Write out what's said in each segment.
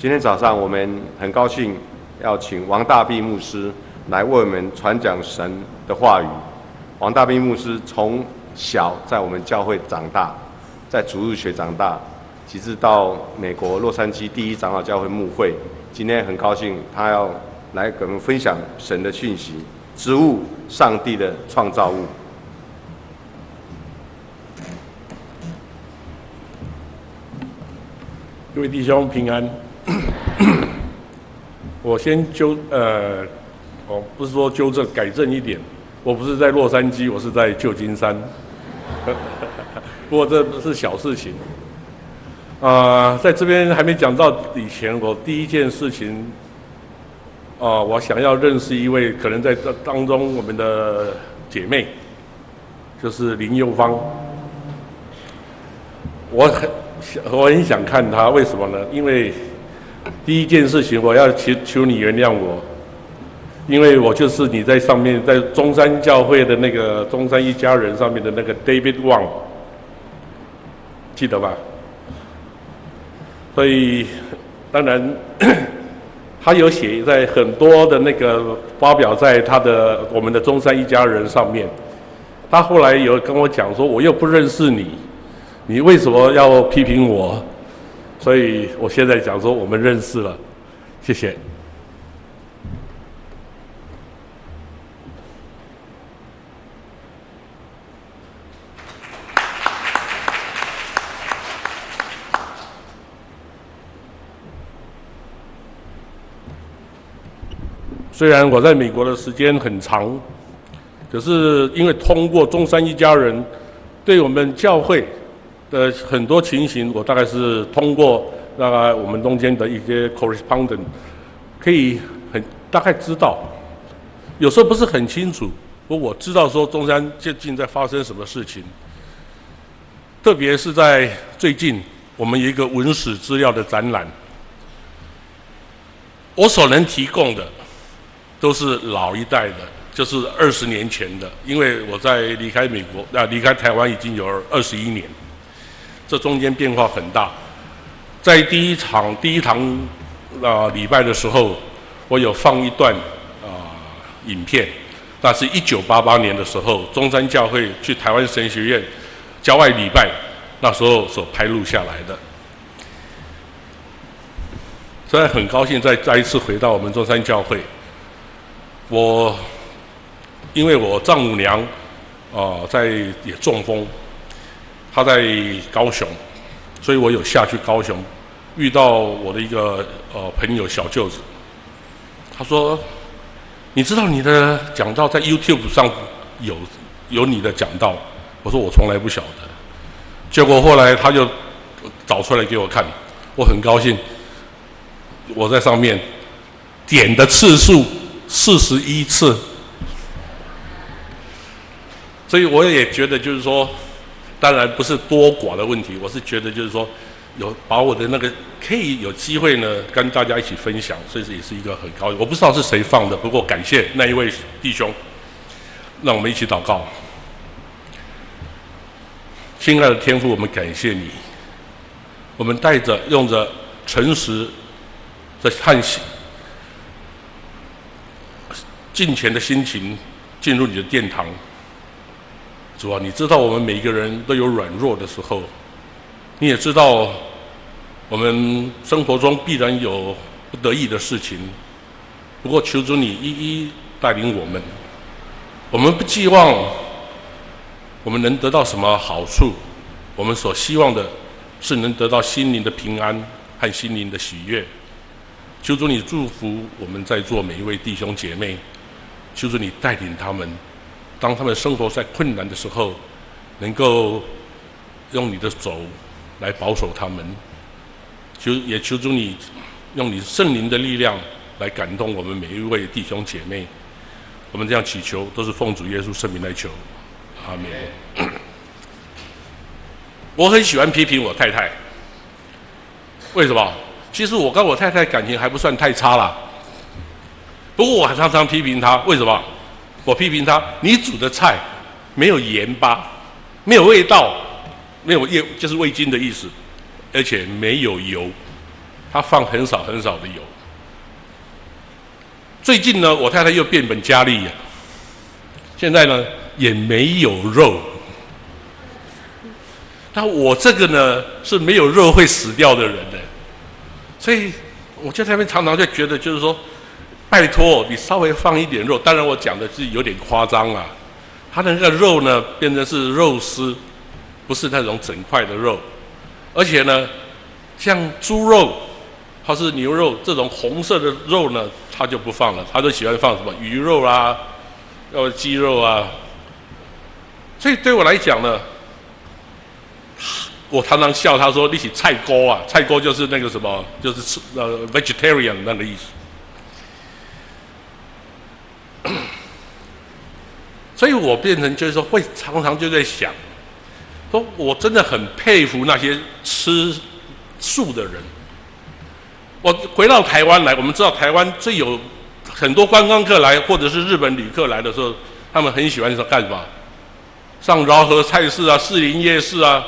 今天早上我们很高兴要请王大弼牧师来为我们传讲神的话语。王大弼牧师从小在我们教会长大，在主日学长大，直至到美国洛杉矶第一长老教会牧会。今天很高兴他要来跟我们分享神的讯息，植物，上帝的创造物。各位弟兄平安。我先纠呃，哦，不是说纠正，改正一点，我不是在洛杉矶，我是在旧金山。不过这不是小事情。啊、呃，在这边还没讲到以前，我第一件事情，啊、呃，我想要认识一位可能在这当中我们的姐妹，就是林幼芳。我很想。我很想看她，为什么呢？因为第一件事情，我要求求你原谅我，因为我就是你在上面在中山教会的那个中山一家人上面的那个 David Wang，记得吧？所以当然 他有写在很多的那个发表在他的我们的中山一家人上面。他后来有跟我讲说，我又不认识你。你为什么要批评我？所以我现在讲说我们认识了，谢谢。虽然我在美国的时间很长，可是因为通过中山一家人，对我们教会。的很多情形，我大概是通过那个我们中间的一些 correspondent，可以很大概知道，有时候不是很清楚，不过我知道说中山最近在发生什么事情，特别是在最近，我们有一个文史资料的展览，我所能提供的都是老一代的，就是二十年前的，因为我在离开美国啊离开台湾已经有二十一年。这中间变化很大，在第一场第一堂啊、礼拜的时候，我有放一段啊、影片，那是一九八八年的时候，中山教会去台湾神学院郊外礼拜，那时候所拍录下来的。所以很高兴再再一次回到我们中山教会，我因为我丈母娘啊、在也中风。他在高雄，所以我有下去高雄，遇到我的一个呃朋友小舅子。他说：“你知道你的讲道在 YouTube 上有有你的讲道？”我说：“我从来不晓得。”结果后来他就找出来给我看，我很高兴。我在上面点的次数四十一次，所以我也觉得就是说。当然不是多寡的问题，我是觉得就是说，有把我的那个可以有机会呢，跟大家一起分享，所以这也是一个很高。我不知道是谁放的，不过感谢那一位弟兄，让我们一起祷告。亲爱的天父，我们感谢你，我们带着用着诚实的叹息、敬虔的心情进入你的殿堂。主啊，你知道我们每一个人都有软弱的时候，你也知道我们生活中必然有不得已的事情。不过求主你一一带领我们，我们不寄望我们能得到什么好处，我们所希望的是能得到心灵的平安和心灵的喜悦。求主你祝福我们在座每一位弟兄姐妹，求主你带领他们。当他们生活在困难的时候，能够用你的手来保守他们，求也求助你用你圣灵的力量来感动我们每一位弟兄姐妹。我们这样祈求，都是奉主耶稣圣名来求，阿门。我很喜欢批评我太太，为什么？其实我跟我太太感情还不算太差啦，不过我还常常批评她，为什么？我批评他，你煮的菜没有盐巴，没有味道，没有味，就是味精的意思，而且没有油。他放很少很少的油。最近呢，我太太又变本加厉呀，现在呢也没有肉。那我这个呢是没有肉会死掉的人呢，所以我在那边常常就觉得，就是说，拜托你稍微放一点肉。当然我讲的是有点夸张啊，它的那个肉呢变成是肉丝，不是那种整块的肉，而且呢，像猪肉或是牛肉这种红色的肉呢，他就不放了，他都喜欢放什么鱼肉啊，要鸡肉啊。所以对我来讲呢。我常常笑他说：“你起菜锅啊，菜锅就是那个什么，就是吃呃 vegetarian 那个意思。” 所以我变成就是说，会常常就在想，说我真的很佩服那些吃素的人。我回到台湾来，我们知道台湾最有很多观光客来，或者是日本旅客来的时候，他们很喜欢说干什么？上饶河菜市啊，士林夜市啊。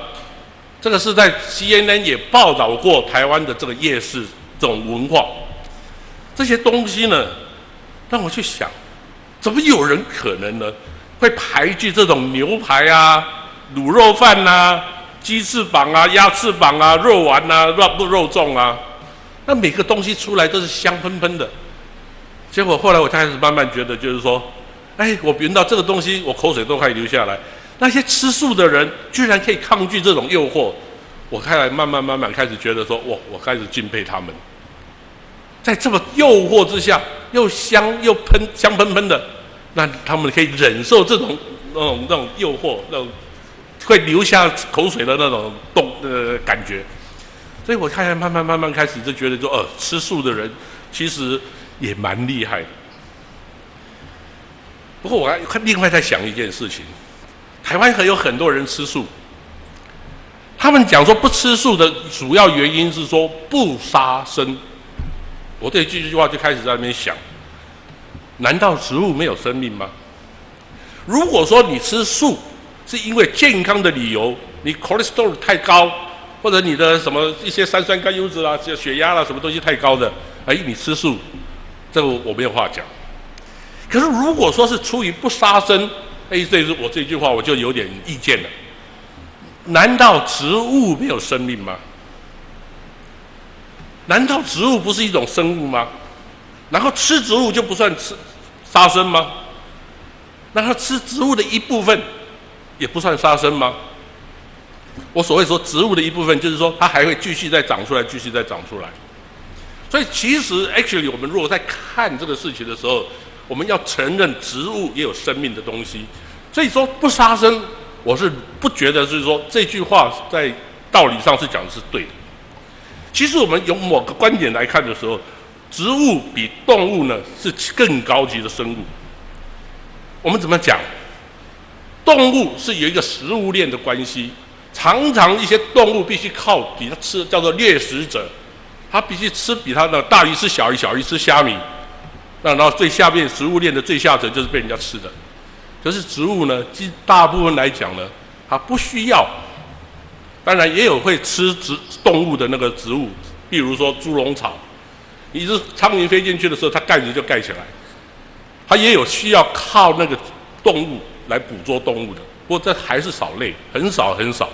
这个是在 CNN 也报道过台湾的这个夜市这种文化，这些东西呢，让我去想，怎么有人可能呢会排拒这种牛排啊、卤肉饭呐、啊、鸡翅膀啊、鸭翅膀啊、肉丸啊、肉肉粽啊？那每个东西出来都是香喷喷的，结果后来我开始慢慢觉得，就是说，哎，我闻到这个东西，我口水都快流下来。那些吃素的人居然可以抗拒这种诱惑，我开始慢慢慢慢开始觉得说，哇，我开始敬佩他们，在这么诱惑之下，又香又喷香喷喷的，那他们可以忍受这种那种那种诱惑，那种会流下口水的那种动呃感觉，所以我开始慢慢慢慢开始就觉得说，呃，吃素的人其实也蛮厉害。不过我还另外在想一件事情。台湾还有很多人吃素，他们讲说不吃素的主要原因是说不杀生。我对这句话就开始在那边想：难道植物没有生命吗？如果说你吃素是因为健康的理由，你 cholesterol 太高，或者你的什么一些三酸甘油脂啊、血压啦、啊、什么东西太高的，哎，你吃素，这个我没有话讲。可是如果说是出于不杀生，哎，这是我这句话，我就有点意见了。难道植物没有生命吗？难道植物不是一种生物吗？然后吃植物就不算吃杀生吗？那它吃植物的一部分也不算杀生吗？我所谓说植物的一部分，就是说它还会继续再长出来，继续再长出来。所以其实，actually，我们如果在看这个事情的时候，我们要承认植物也有生命的东西。所以说不杀生，我是不觉得就是说这句话在道理上是讲的是对的。其实我们用某个观点来看的时候，植物比动物呢是更高级的生物。我们怎么讲？动物是有一个食物链的关系，常常一些动物必须靠比它吃，叫做掠食者，它必须吃比它的大鱼吃小鱼，小鱼吃虾米，那然后最下面食物链的最下层就是被人家吃的。可是植物呢，其实大部分来讲呢，它不需要。当然也有会吃植动物的那个植物，比如说猪笼草。你是苍蝇飞进去的时候，它盖子就盖起来。它也有需要靠那个动物来捕捉动物的，不过这还是少类，很少很少。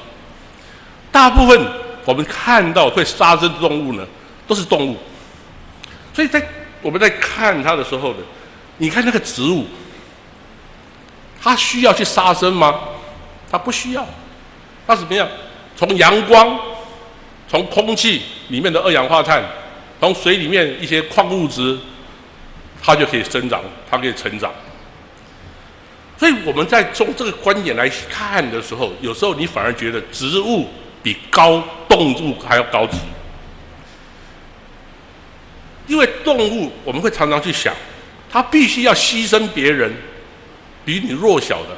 大部分我们看到会杀生的动物呢，都是动物。所以在我们在看它的时候呢，你看那个植物。它需要去杀生吗？它不需要。它怎么样？从阳光、从空气里面的二氧化碳、从水里面一些矿物质，它就可以生长，它可以成长。所以我们在从这个观点来看的时候，有时候你反而觉得植物比高动物还要高级，因为动物我们会常常去想，它必须要牺牲别人。比你弱小的，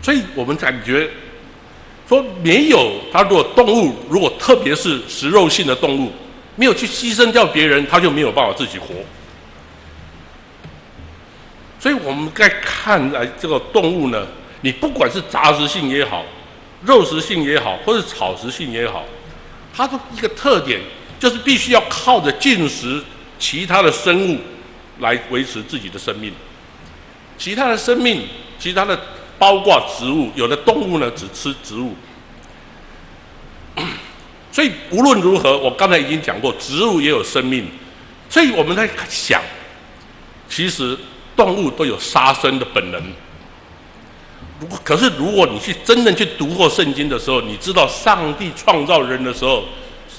所以我们感觉说没有它。如果动物，如果特别是食肉性的动物，没有去牺牲掉别人，它就没有办法自己活。所以我们在看来这个动物呢，你不管是杂食性也好，肉食性也好，或者草食性也好，它的一个特点就是必须要靠着进食其他的生物来维持自己的生命。其他的生命，其他的包括植物，有的动物呢只吃植物。所以无论如何，我刚才已经讲过，植物也有生命。所以我们在想，其实动物都有杀生的本能。不过，可是如果你去真正去读过圣经的时候，你知道上帝创造人的时候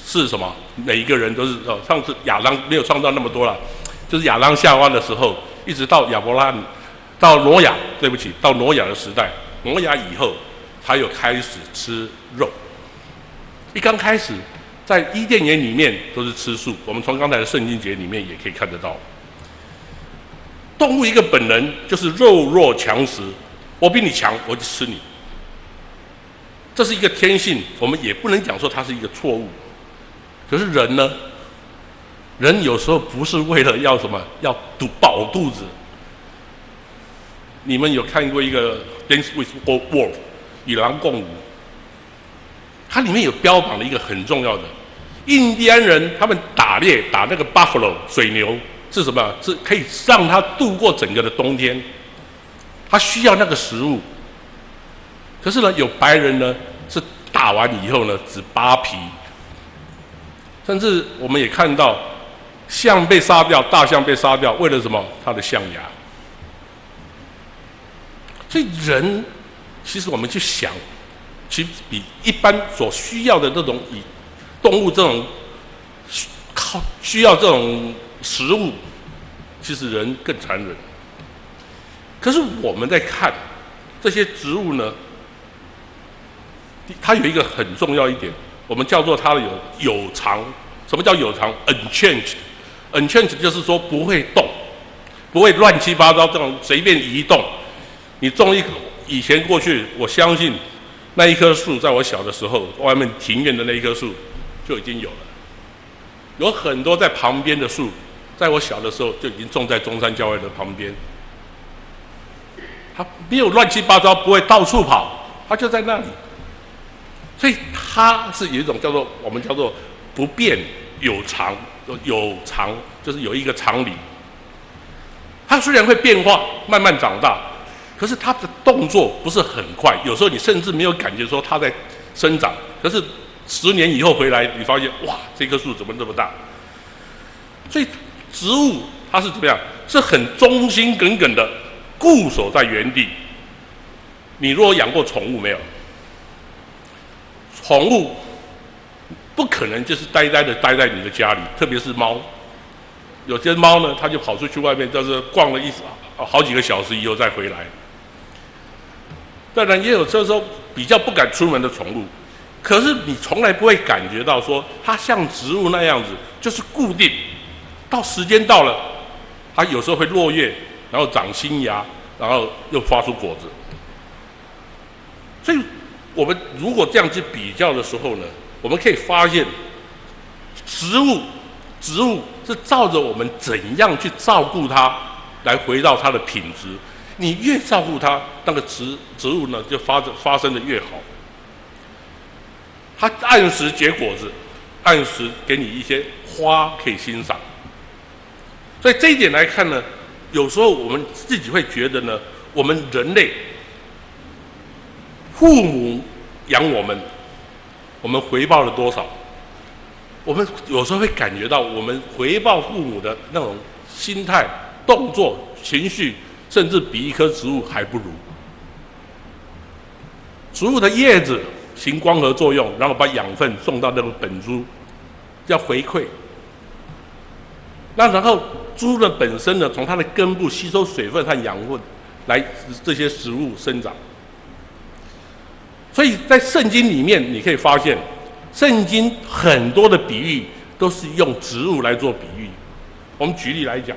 是什么？每一个人都是哦。上次亚当没有创造那么多了，就是亚当夏娃的时候，一直到亚伯拉罕，到挪亚，对不起，到挪亚的时代，挪亚以后才有开始吃肉。一刚开始，在伊甸园里面都是吃素。我们从刚才的圣经节里面也可以看得到，动物一个本能就是肉弱强食，我比你强，我就吃你。这是一个天性，我们也不能讲说它是一个错误。可是人呢？人有时候不是为了要什么，要堵饱肚子。你们有看过一个《Dance with Wolf》与狼共舞？它里面有标榜了一个很重要的，印第安人他们打猎打那个 buffalo 水牛是什么？是可以让他度过整个的冬天，他需要那个食物。可是呢，有白人呢是打完以后呢只扒皮，甚至我们也看到象被杀掉，大象被杀掉，为了什么？它的象牙。所以人，其实我们去想。其实比一般所需要的这种以动物这种靠需要这种食物，其实人更残忍。可是我们在看这些植物呢，它有一个很重要一点，我们叫做它的有有偿。什么叫有偿？unchanged，unchanged 就是说不会动，不会乱七八糟这种随便移动。你种一棵，以前过去，我相信。那一棵树，在我小的时候，外面庭院的那一棵树就已经有了。有很多在旁边的树，在我小的时候就已经种在中山教会的旁边。它没有乱七八糟，不会到处跑，它就在那里。所以它是有一种叫做我们叫做不变有常，有常就是有一个常理。它虽然会变化，慢慢长大。可是它的动作不是很快，有时候你甚至没有感觉说它在生长。可是十年以后回来，你发现哇，这棵树怎么这么大？所以植物它是怎么样？是很忠心耿耿的固守在原地。你若养过宠物没有？宠物不可能就是呆呆的待在你的家里，特别是猫。有些猫呢，它就跑出去外面，就是逛了一好几个小时以后再回来。当然也有这时候比较不敢出门的宠物，可是你从来不会感觉到说它像植物那样子，就是固定，到时间到了，它有时候会落叶，然后长新芽，然后又发出果子。所以，我们如果这样去比较的时候呢，我们可以发现，植物，植物是照着我们怎样去照顾它，来回到它的品质。你越照顾它，那个植植物呢就发发生的越好。它按时结果子，按时给你一些花可以欣赏。所以这一点来看呢，有时候我们自己会觉得呢，我们人类父母养我们，我们回报了多少？我们有时候会感觉到，我们回报父母的那种心态、动作、情绪。甚至比一棵植物还不如。植物的叶子行光合作用，然后把养分送到那个本株，叫回馈。那然后株的本身呢，从它的根部吸收水分和养分，来这些植物生长。所以在圣经里面，你可以发现，圣经很多的比喻都是用植物来做比喻。我们举例来讲。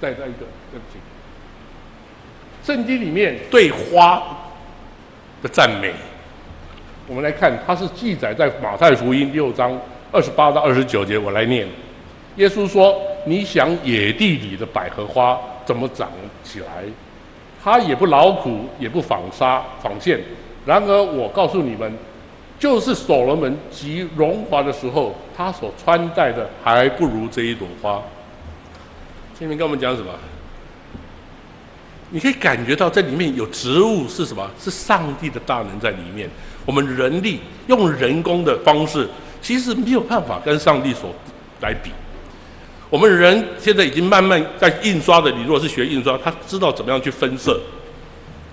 再再一个，对不起。圣经里面对花的赞美，我们来看，它是记载在马太福音六章二十八到二十九节。我来念：耶稣说：“你想野地里的百合花怎么长起来？它也不劳苦，也不纺纱纺线。然而我告诉你们，就是所罗门极荣华的时候，他所穿戴的还不如这一朵花。前面跟我们讲什么？你可以感觉到这里面有植物是什么？是上帝的大能在里面。我们人力用人工的方式，其实没有办法跟上帝所来比。我们人现在已经慢慢在印刷的，你如果是学印刷，他知道怎么样去分色。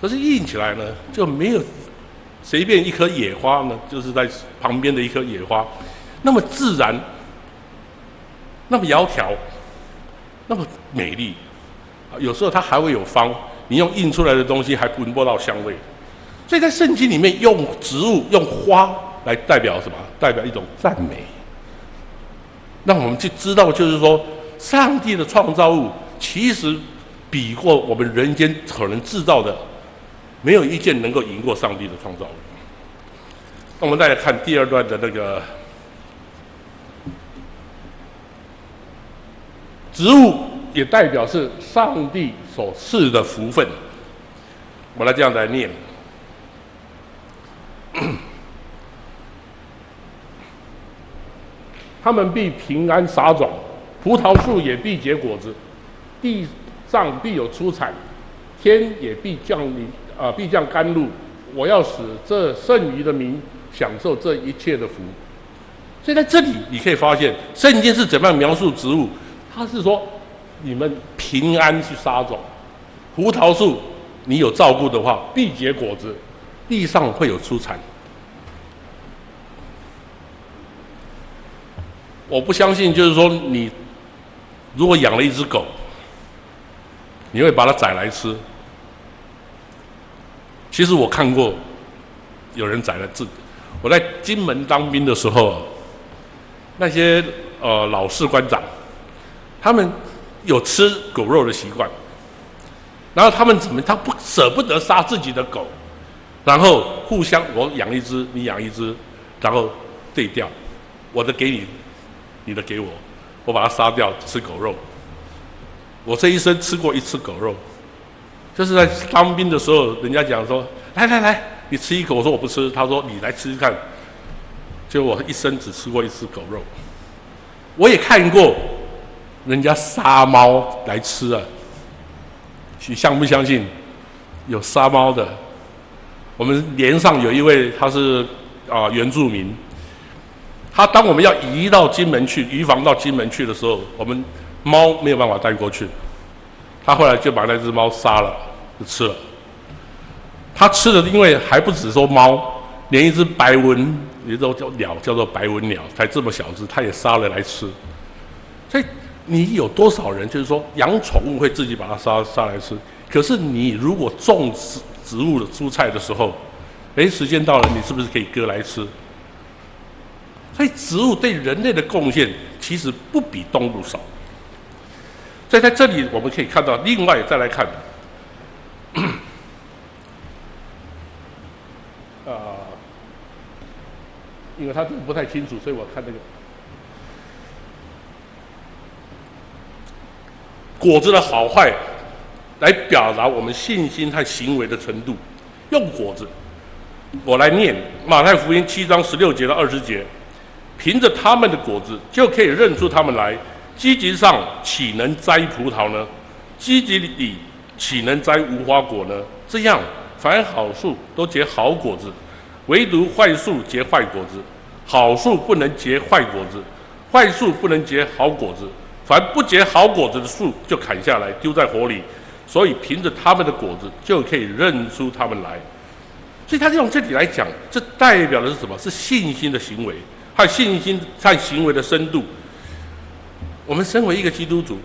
可是印起来呢，就没有随便一颗野花呢，就是在旁边的一颗野花，那么自然，那么窈窕，那么美丽。有时候它还会有芳，你用印出来的东西还闻不到香味。所以在圣经里面，用植物、用花来代表什么？代表一种赞美。让我们去知道，就是说，上帝的创造物其实比过我们人间可能制造的，没有一件能够赢过上帝的创造物。那我们再来看第二段的那个植物，也代表是上帝所赐的福分。我来这样来念。他们必平安撒种，葡萄树也必结果子，地上必有出产，天也必降临啊、呃，必降甘露。我要使这剩余的民享受这一切的福。所以在这里你可以发现，圣经是怎么样描述植物？他是说，你们平安去杀种，葡萄树你有照顾的话，必结果子，地上会有出产。我不相信，就是说，你如果养了一只狗，你会把它宰来吃。其实我看过有人宰了自。我在金门当兵的时候，那些呃老士官长，他们有吃狗肉的习惯，然后他们怎么他不舍不得杀自己的狗，然后互相我养一只，你养一只，然后对调，我的给你。你的给我，我把它杀掉吃狗肉。我这一生吃过一次狗肉，就是在当兵的时候，人家讲说：“来来来，你吃一口。”我说：“我不吃。”他说：“你来吃吃看。”就我一生只吃过一次狗肉。我也看过人家杀猫来吃啊，你相不相信？有杀猫的。我们连上有一位，他是啊、原住民。他当我们要移到金门去，移防到金门去的时候，我们猫没有办法带过去。他后来就把那只猫杀了，就吃了。他吃的，因为还不止说猫，连一只白文，一种叫鸟，叫做白文鸟，才这么小只，他也杀了来吃。所以你有多少人就是说养宠物会自己把它杀杀来吃？可是你如果种植植物的蔬菜的时候，哎，时间到了，你是不是可以割来吃？所以植物对人类的贡献其实不比动物少。所以在这里我们可以看到，另外再来看，啊、呃，因为他这个不太清楚，所以我看这个果子的好坏，来表达我们信心和行为的程度。用果子，我来念马太福音七章十六节到二十节。凭着他们的果子，就可以认出他们来。积极上岂能摘葡萄呢？积极里岂能摘无花果呢？这样，凡好树都结好果子，唯独坏树结坏果子。好树不能结坏果子，坏树不能结好果子。凡不结好果子的树，就砍下来丢在火里。所以，凭着他们的果子，就可以认出他们来。所以，他用这里来讲，这代表的是什么？是信心的行为。和信心和行为的深度，我们身为一个基督徒，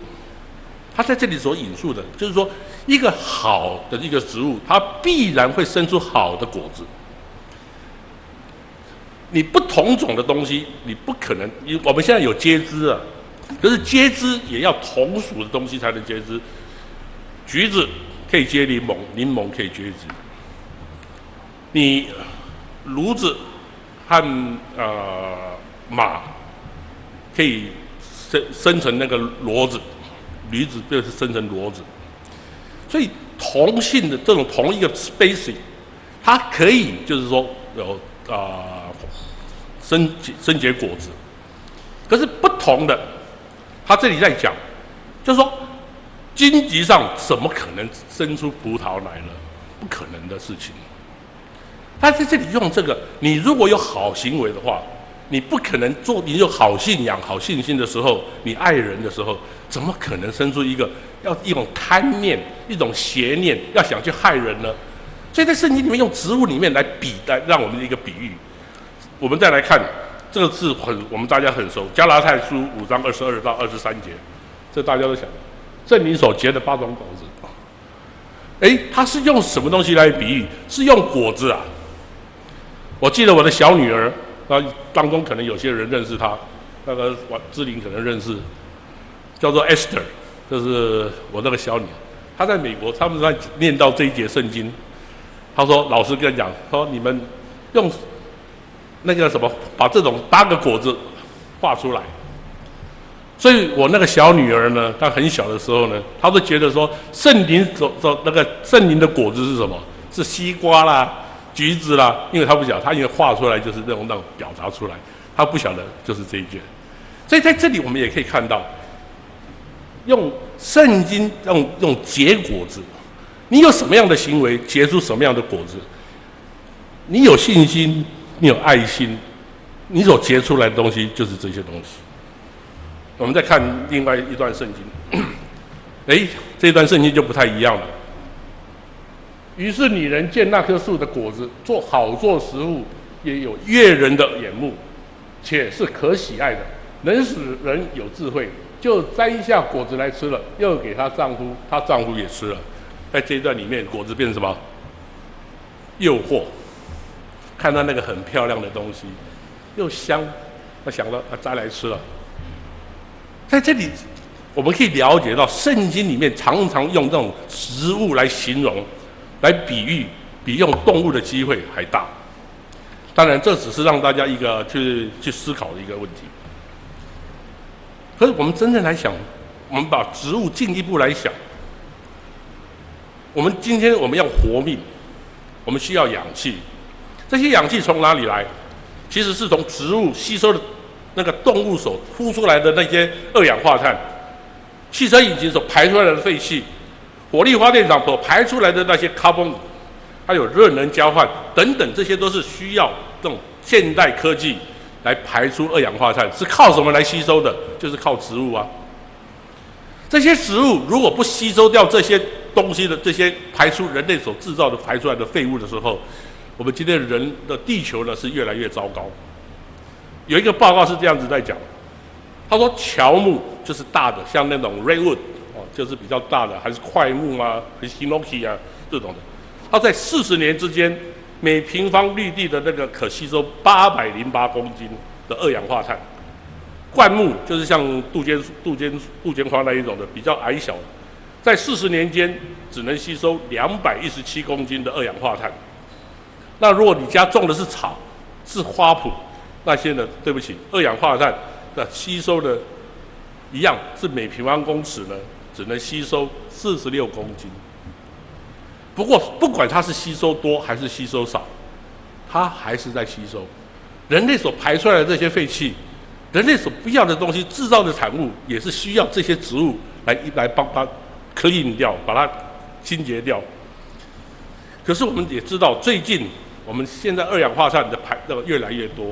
他在这里所引述的，就是说，一个好的一个植物，它必然会生出好的果子。你不同种的东西，你不可能。你我们现在有接枝啊，可是结枝也要同属的东西才能结枝。橘子可以结柠檬，柠檬可以结橘子。你炉子。和呃马可以生生成那个骡子，驴子就是生成骡子，所以同性的这种同一个 species，它可以就是说有啊生生结果子，可是不同的，他这里在讲，就是说荆棘上怎么可能生出葡萄来了？不可能的事情。他在这里用这个，你如果有好行为的话，你不可能做，你有好信仰、好信心的时候，你爱人的时候，怎么可能生出一个？要一种贪念，一种邪念，要想去害人呢？所以在圣经里面用植物里面来比，来让我们的一个比喻。我们再来看，这个字很我们大家很熟，《加拉太书》五章二十二到二十三节，这大家都晓得。圣灵所结的八种果子啊，哎，他是用什么东西来比喻？是用果子啊。我记得我的小女儿，啊，当中可能有些人认识她，那个王志玲可能认识，叫做 Esther。就是我那个小女儿，她在美国，他们在念到这一节圣经，她说老师跟她讲，说你们用那个什么，把这种八个果子画出来。所以我那个小女儿呢，她很小的时候呢，她都觉得说圣灵所所那个圣灵的果子是什么？是西瓜啦、橘子啦，因为她不晓得，她因为画出来就是那种那种表达出来，她不晓得就是这一卷。所以在这里我们也可以看到。用圣经用用结果子，你有什么样的行为，结出什么样的果子？你有信心，你有爱心，你所结出来的东西就是这些东西。我们再看另外一段圣经，哎，这段圣经就不太一样了。于是女人见那棵树的果子做好做食物，也有悦人的眼目，且是可喜爱的，能使人有智慧。就摘下果子来吃了，又给她丈夫，她丈夫也吃了。在这一段里面，果子变成什么？诱惑。看到那个很漂亮的东西，又香，他想到啊，摘来吃了。在这里，我们可以了解到，圣经里面常常用这种食物来形容，来比喻，比用动物的机会还大。当然，这只是让大家一个去去思考的一个问题。可是我们真正来想，我们把植物进一步来想，我们今天我们要活命，我们需要氧气，这些氧气从哪里来？其实是从植物吸收的，那个动物所呼出来的那些二氧化碳，汽车引擎所排出来的废气，火力发电厂所排出来的那些 carbon，还有热能交换等等，这些都是需要这种现代科技。来排出二氧化碳是靠什么来吸收的？就是靠植物啊。这些植物如果不吸收掉这些东西的这些排出人类所制造的排出来的废物的时候，我们今天人的地球呢是越来越糟糕。有一个报告是这样子在讲，他说乔木就是大的，像那种 redwood 哦，就是比较大的，还是块木啊，还是 hinoki 啊这种的，它在四十年之间。每平方绿地的那个可吸收八百零八公斤的二氧化碳，灌木就是像杜鹃杜鹃杜鹃花那一种的比较矮小，在四十年间只能吸收两百一十七公斤的二氧化碳。那如果你家种的是草，是花圃，那些呢，对不起，二氧化碳的吸收的，一样是每平方公尺呢只能吸收四十六公斤。不过，不管它是吸收多还是吸收少，它还是在吸收。人类所排出来的这些废气，人类所不要的东西制造的产物，也是需要这些植物来来帮它 clean 掉，把它清洁掉。可是我们也知道，最近我们现在二氧化碳的排的越来越多，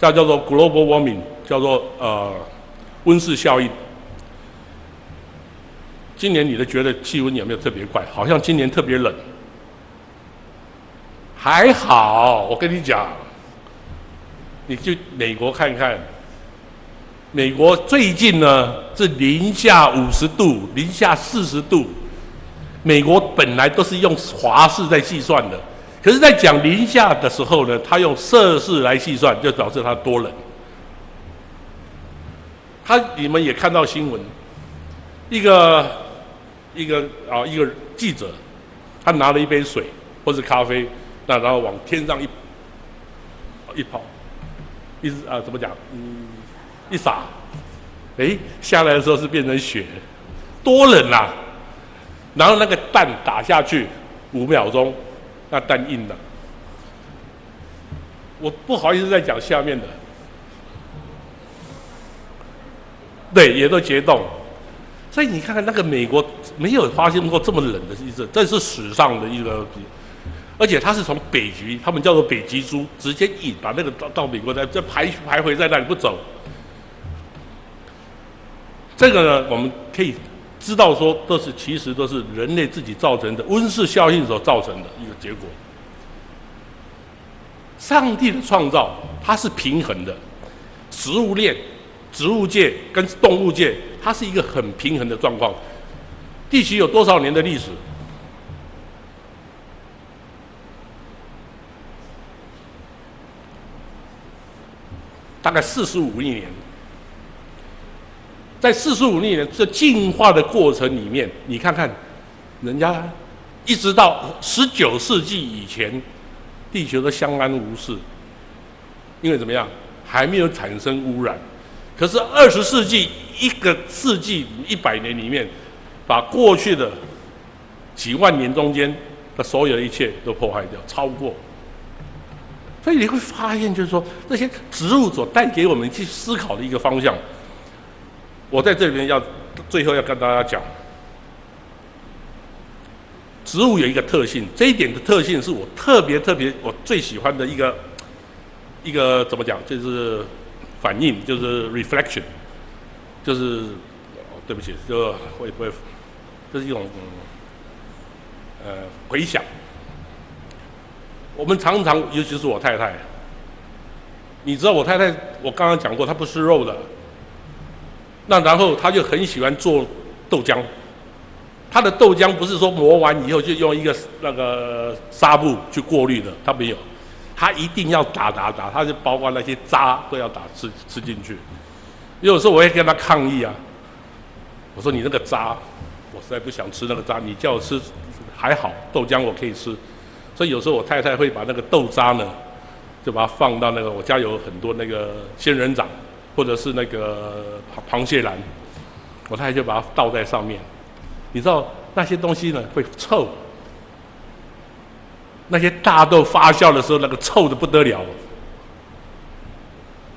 这叫做 global warming，叫做呃温室效应。今年你的觉得气温有没有特别快？好像今年特别冷。还好，我跟你讲，你去美国看看，美国最近呢是零下五十度、零下四十度。美国本来都是用华氏在计算的，可是，在讲零下的时候呢，他用摄氏来计算，就导致他多冷。他你们也看到新闻，一个。一个啊，一个记者，他拿了一杯水或者咖啡，那然后往天上一一抛，一啊怎么讲？嗯，一洒，哎，下来的时候是变成雪，多冷啊！然后那个弹打下去五秒钟，那弹硬的。我不好意思再讲下面的，对，也都结冻。所以你看看那个美国没有发现过这么冷的一次，这是史上的一个，而且它是从北极，他们叫做北极猪，直接引把那个到到美国再再徘徘徊在那里不走。这个呢，我们可以知道说，都是其实都是人类自己造成的温室效应所造成的一个结果。上帝的创造它是平衡的，食物链、植物界跟动物界。它是一个很平衡的状况。地球有多少年的历史？大概四十五亿年。在四十五亿年这进化的过程里面，你看看，人家一直到十九世纪以前，地球都相安无事，因为怎么样，还没有产生污染。可是二十世纪一个世纪一百年里面，把过去的几万年中间的所有的一切都破坏掉，超过。所以你会发现，就是说这些植物所带给我们去思考的一个方向。我在这里边要最后要跟大家讲，植物有一个特性，这一点的特性是我特别特别我最喜欢的一个一个怎么讲，就是。反应就是 reflection，就是对不起，就会不会，这是一种呃回想。我们常常，尤其是我太太，你知道我太太，我刚刚讲过，她不吃肉的。那然后他就很喜欢做豆浆，他的豆浆不是说磨完以后就用一个那个纱布去过滤的，他没有。他一定要打打打，他就包括那些渣都要打吃吃进去。有时候我会跟他抗议啊，我说你那个渣，我实在不想吃那个渣，你叫我吃还好，豆浆我可以吃。所以有时候我太太会把那个豆渣呢，就把它放到那个我家有很多那个仙人掌或者是那个螃螃蟹兰，我太太就把它倒在上面。你知道那些东西呢会臭。那些大豆发酵的时候，那个臭的不得了，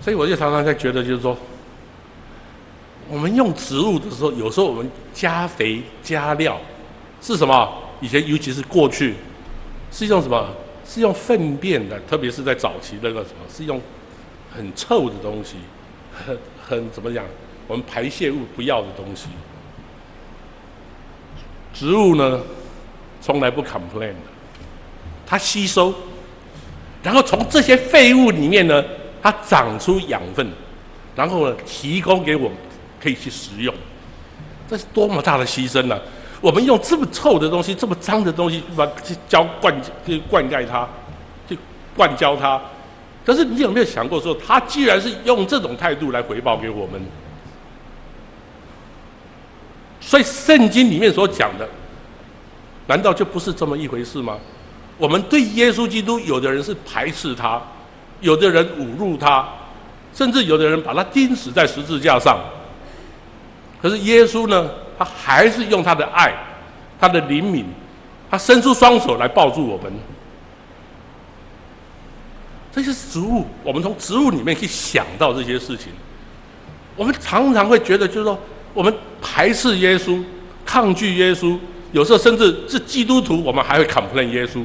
所以我就常常在觉得，就是说，我们用植物的时候，有时候我们加肥加料是什么？以前尤其是过去，是用什么？是用粪便的，特别是在早期那个什么，是用很臭的东西，很很怎么讲？我们排泄物不要的东西。植物呢，从来不 complain 的。它吸收，然后从这些废物里面呢，它长出养分，然后呢，提供给我们可以去食用。这是多么大的牺牲呢、我们用这么臭的东西、这么脏的东西，把去浇灌、去灌溉它，去灌浇它。可是你有没有想过说，他既然是用这种态度来回报给我们，所以圣经里面所讲的，难道就不是这么一回事吗？我们对耶稣基督，有的人是排斥他，有的人侮辱他，甚至有的人把他钉死在十字架上。可是耶稣呢，他还是用他的爱，他的怜悯，他伸出双手来抱住我们。这些植物，我们从植物里面去想到这些事情。我们常常会觉得，就是说，我们排斥耶稣，抗拒耶稣，有时候甚至是基督徒，我们还会 complain 耶稣。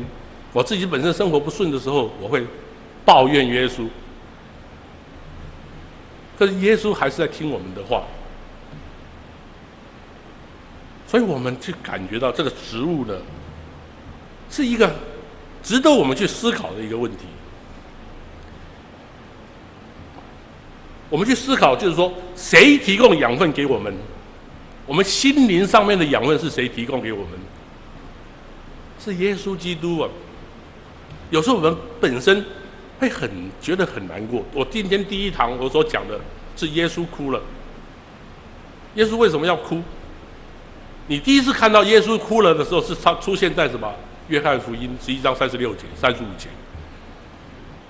我自己本身生活不顺的时候，我会抱怨耶稣。可是耶稣还是在听我们的话，所以我们去感觉到这个植物呢，是一个值得我们去思考的一个问题。我们去思考，就是说，谁提供养分给我们？我们心灵上面的养分是谁提供给我们？是耶稣基督啊。有时候我们本身会很觉得很难过。我今天第一堂我所讲的是耶稣哭了。耶稣为什么要哭？你第一次看到耶稣哭了的时候，是他出现在什么？约翰福音十一章三十六节、三十五节。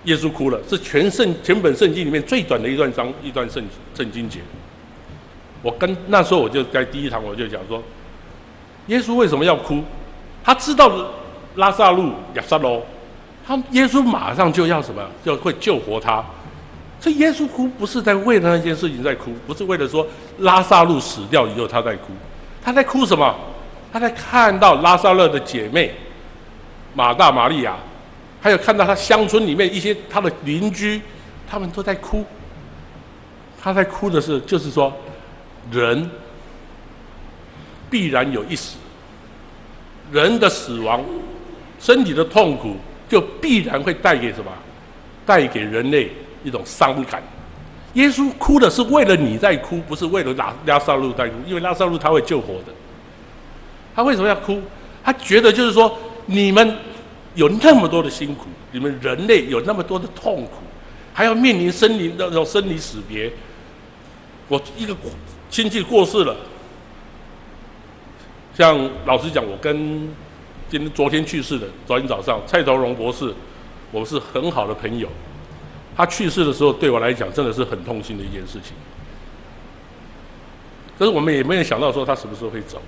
耶稣哭了，是全圣全本圣经里面最短的一段章一段圣圣经节。我跟那时候我就在第一堂我就讲说，耶稣为什么要哭？他知道拉撒路亚撒罗，他耶稣马上就要什么？就会救活他。所以耶稣哭不是在为了那件事情在哭，不是为了说拉撒路死掉以后他在哭，他在哭什么？他在看到拉撒勒的姐妹马大、玛利亚，还有看到他乡村里面一些他的邻居，他们都在哭。他在哭的是，就是说，人必然有一死，人的死亡，身体的痛苦，就必然会带给什么？带给人类一种伤感。耶稣哭的是为了你在哭，不是为了拉拉撒路在哭，因为拉撒路他会救活的。他为什么要哭？他觉得就是说，你们有那么多的辛苦，你们人类有那么多的痛苦，还要面临生离那种生离死别。我一个亲戚过世了，像老实讲，我跟今天昨天去世的，昨天早上蔡朝荣博士，我们是很好的朋友。他去世的时候，对我来讲真的是很痛心的一件事情。可是我们也没有想到说他什么时候会走，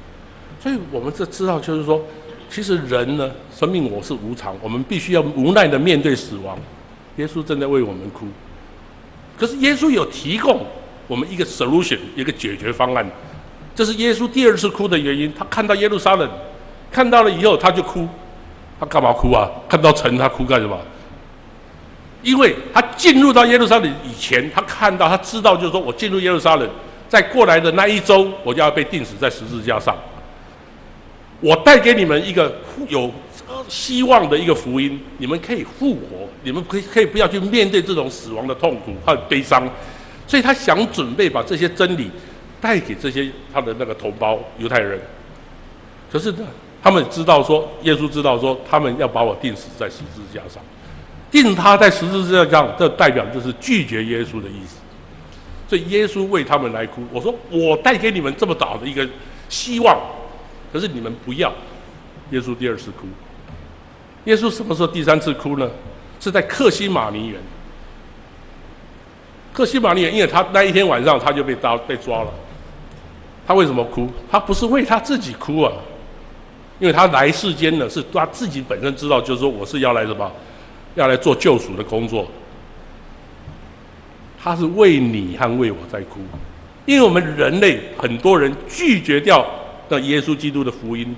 所以我们这知道就是说，其实人呢，生命我是无常，我们必须要无奈的面对死亡。耶稣正在为我们哭，可是耶稣有提供。我们一个 solution，一个解决方案，这是耶稣第二次哭的原因。他看到耶路撒冷，看到了以后他就哭。他干嘛哭啊？看到城他哭干什么？因为他进入到耶路撒冷以前，他看到他知道，就是说我进入耶路撒冷，在过来的那一周，我就要被钉死在十字架上。我带给你们一个有希望的一个福音，你们可以复活，你们可以可以不要去面对这种死亡的痛苦和悲伤。所以他想准备把这些真理带给这些他的那个同胞犹太人，可是呢，他们知道说，耶稣知道说，他们要把我钉死在十字架上，钉他在十字架上，这代表就是拒绝耶稣的意思。所以耶稣为他们来哭。我说我带给你们这么大的一个希望，可是你们不要。耶稣第二次哭。耶稣什么时候第三次哭呢？是在克西马尼园。克西马尼园，因为他那一天晚上他就被抓被抓了。他为什么哭？他不是为他自己哭啊，因为他来世间呢，是他自己本身知道，就是说我是要来什么，要来做救赎的工作。他是为你和为我在哭，因为我们人类很多人拒绝掉那耶稣基督的福音，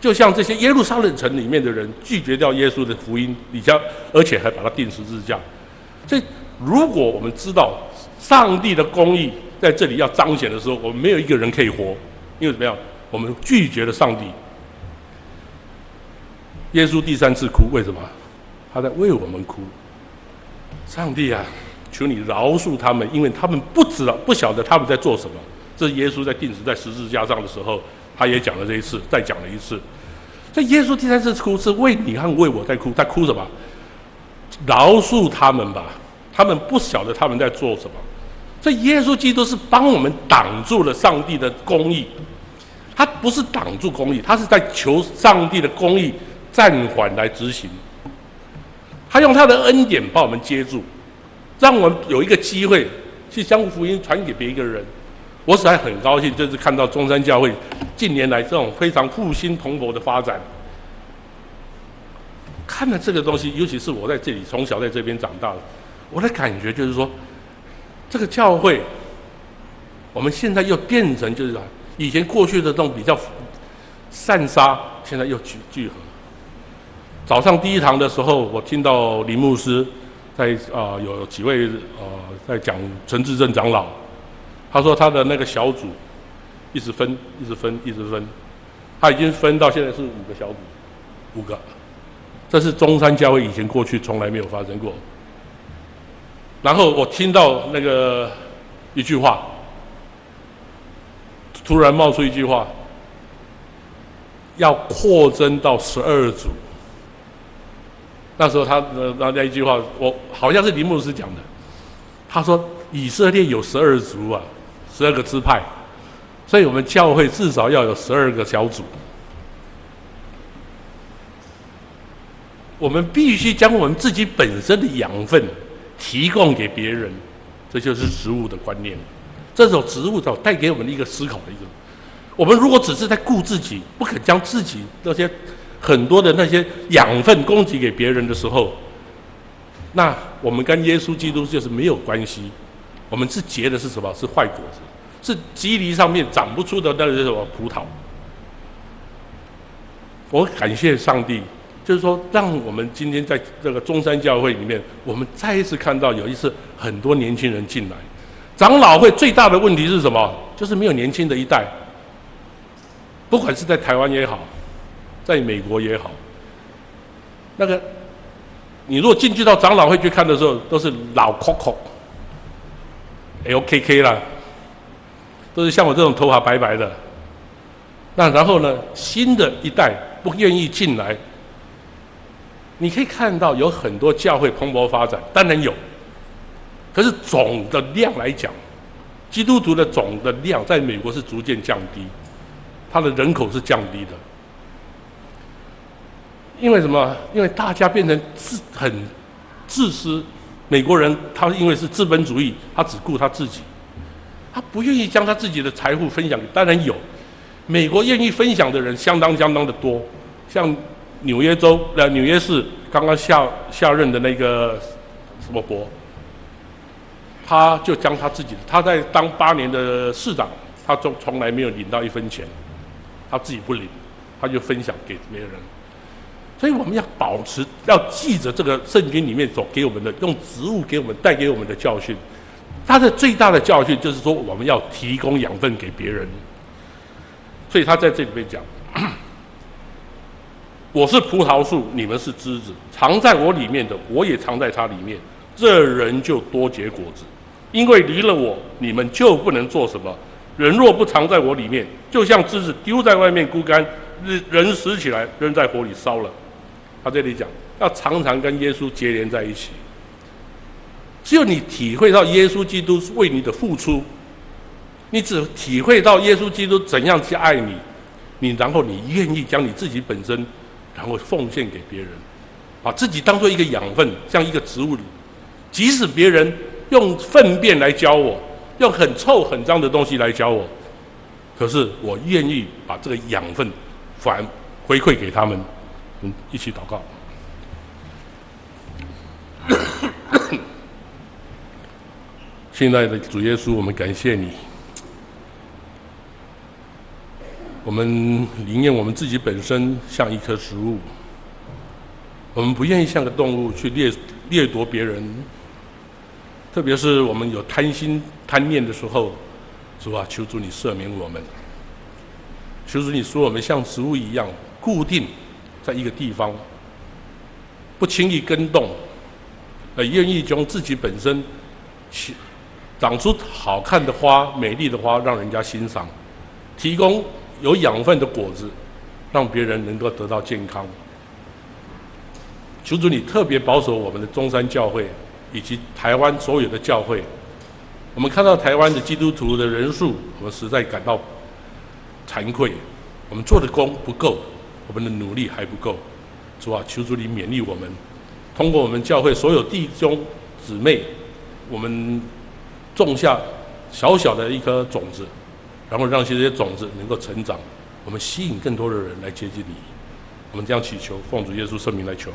就像这些耶路撒冷城里面的人拒绝掉耶稣的福音，你将而且还把他钉十字架，所以。如果我们知道上帝的公义在这里要彰显的时候，我们没有一个人可以活，因为怎么样？我们拒绝了上帝。耶稣第三次哭，为什么？他在为我们哭。上帝啊，求你饶恕他们，因为他们不知道、不晓得他们在做什么。这是耶稣在钉死在十字架上的时候，他也讲了这一次，再讲了一次。这耶稣第三次哭是为你和为我在哭，他哭什么？饶恕他们吧。他们不晓得他们在做什么，这耶稣基督是帮我们挡住了上帝的公义，他不是挡住公义，他是在求上帝的公义暂缓来执行。他用他的恩典把我们接住，让我们有一个机会去将福音传给别一个人。我实在很高兴，这次看到中山教会近年来这种非常复兴蓬勃的发展，看了这个东西，尤其是我在这里从小在这边长大的。我的感觉就是说，这个教会，我们现在又变成就是以前过去的这种比较散沙，现在又聚聚合。早上第一堂的时候，我听到林牧师在啊、有几位呃在讲陈志正长老，他说他的那个小组一直分，一直分，一直分，他已经分到现在是五个小组，五个，这是中山教会以前过去从来没有发生过。然后我听到那个一句话，突然冒出一句话，要扩增到十二组。那时候他那那一句话，我好像是林牧师讲的。他说以色列有十二族啊，十二个支派，所以我们教会至少要有十二个小组。我们必须将我们自己本身的养分。提供给别人，这就是植物的观念。这种植物就带给我们的一个思考的一个。我们如果只是在顾自己，不肯将自己那些很多的那些养分供给给别人的时候，那我们跟耶稣基督就是没有关系。我们是结的是什么？是坏果子，是基篱上面长不出的那个什么葡萄。我感谢上帝，就是说，让我们今天在这个中山教会里面，我们再一次看到有一次很多年轻人进来。长老会最大的问题是什么？就是没有年轻的一代。不管是在台湾也好，在美国也好，那个你如果进去到长老会去看的时候，都是老 coco LKK 啦，都是像我这种头发白白的。那然后呢，新的一代不愿意进来。你可以看到有很多教会蓬勃发展，当然有，可是总的量来讲，基督徒的总的量在美国是逐渐降低。他的人口是降低的，因为什么？因为大家变成自很自私。美国人他因为是资本主义，他只顾他自己，他不愿意将他自己的财富分享。当然有，美国愿意分享的人相当相当的多。像纽约州呃纽约市刚刚下下任的那个什么伯，他就将他自己的，他在当八年的市长，他从从来没有领到一分钱。他自己不领，他就分享给别人。所以我们要保持，要记着这个圣经里面所给我们的，用植物给我们带给我们的教训。他的最大的教训就是说，我们要提供养分给别人。所以他在这里面讲：“我是葡萄树，你们是枝子，藏在我里面的，我也藏在他里面。这人就多结果子，因为离了我，你们就不能做什么。”人若不藏在我里面，就像枝子丢在外面枯干，人死起来扔在火里烧了。他这里讲，要常常跟耶稣结连在一起。只有你体会到耶稣基督为你的付出，你只体会到耶稣基督怎样去爱你，你然后你愿意将你自己本身，然后奉献给别人，把自己当做一个养分，像一个植物里，即使别人用粪便来浇我。用很臭很脏的东西来教我，可是我愿意把这个养分反回馈给他们。一起祷告。现在的主耶稣，我们感谢你。我们宁愿我们自己本身像一棵植物，我们不愿意像个动物去掠掠夺别人。特别是我们有贪心贪念的时候，主啊，求主你赦免我们。求主你说我们像植物一样固定在一个地方，不轻易更动，呃，愿意将自己本身长出好看的花、美丽的花，让人家欣赏，提供有养分的果子，让别人能够得到健康。求主你特别保守我们的中山教会。以及台湾所有的教会，我们看到台湾的基督徒的人数，我们实在感到惭愧。我们做的工不够，我们的努力还不够。主啊，求主你勉励我们，通过我们教会所有弟兄姊妹，我们种下小小的一颗种子，然后让这些种子能够成长，我们吸引更多的人来接近你。我们这样祈求，奉主耶稣圣名来求。